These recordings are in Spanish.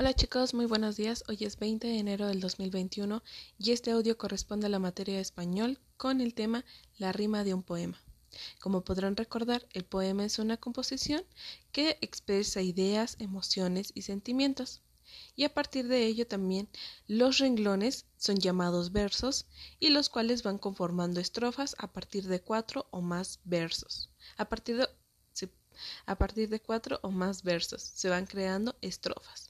Hola chicos, muy buenos días. Hoy es 20 de enero del 2021 y este audio corresponde a la materia de español con el tema La rima de un poema. Como podrán recordar, el poema es una composición que expresa ideas, emociones y sentimientos. Y a partir de ello también los renglones son llamados versos y los cuales van conformando estrofas a partir de cuatro o más versos. A partir de, a partir de cuatro o más versos se van creando estrofas.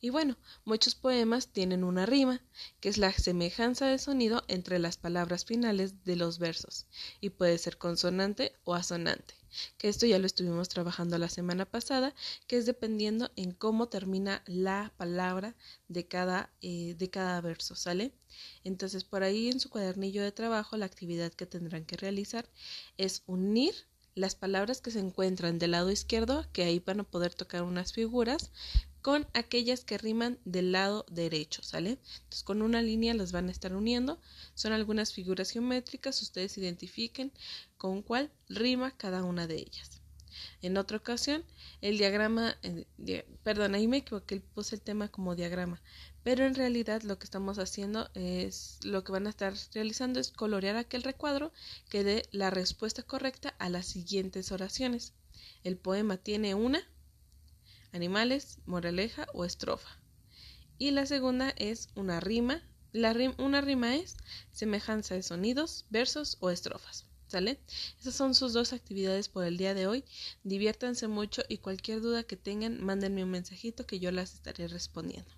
Y bueno, muchos poemas tienen una rima, que es la semejanza de sonido entre las palabras finales de los versos, y puede ser consonante o asonante, que esto ya lo estuvimos trabajando la semana pasada, que es dependiendo en cómo termina la palabra de cada, eh, de cada verso, ¿sale? Entonces, por ahí en su cuadernillo de trabajo, la actividad que tendrán que realizar es unir las palabras que se encuentran del lado izquierdo, que ahí van a poder tocar unas figuras, con aquellas que riman del lado derecho, ¿sale? Entonces con una línea las van a estar uniendo. Son algunas figuras geométricas, ustedes identifiquen con cuál rima cada una de ellas. En otra ocasión, el diagrama, eh, perdón, ahí me equivoqué, puse el tema como diagrama, pero en realidad lo que estamos haciendo es, lo que van a estar realizando es colorear aquel recuadro que dé la respuesta correcta a las siguientes oraciones. El poema tiene una, animales, moraleja o estrofa. Y la segunda es una rima. La una rima es semejanza de sonidos, versos o estrofas. ¿Sale? Esas son sus dos actividades por el día de hoy. Diviértanse mucho y cualquier duda que tengan, mándenme un mensajito que yo las estaré respondiendo.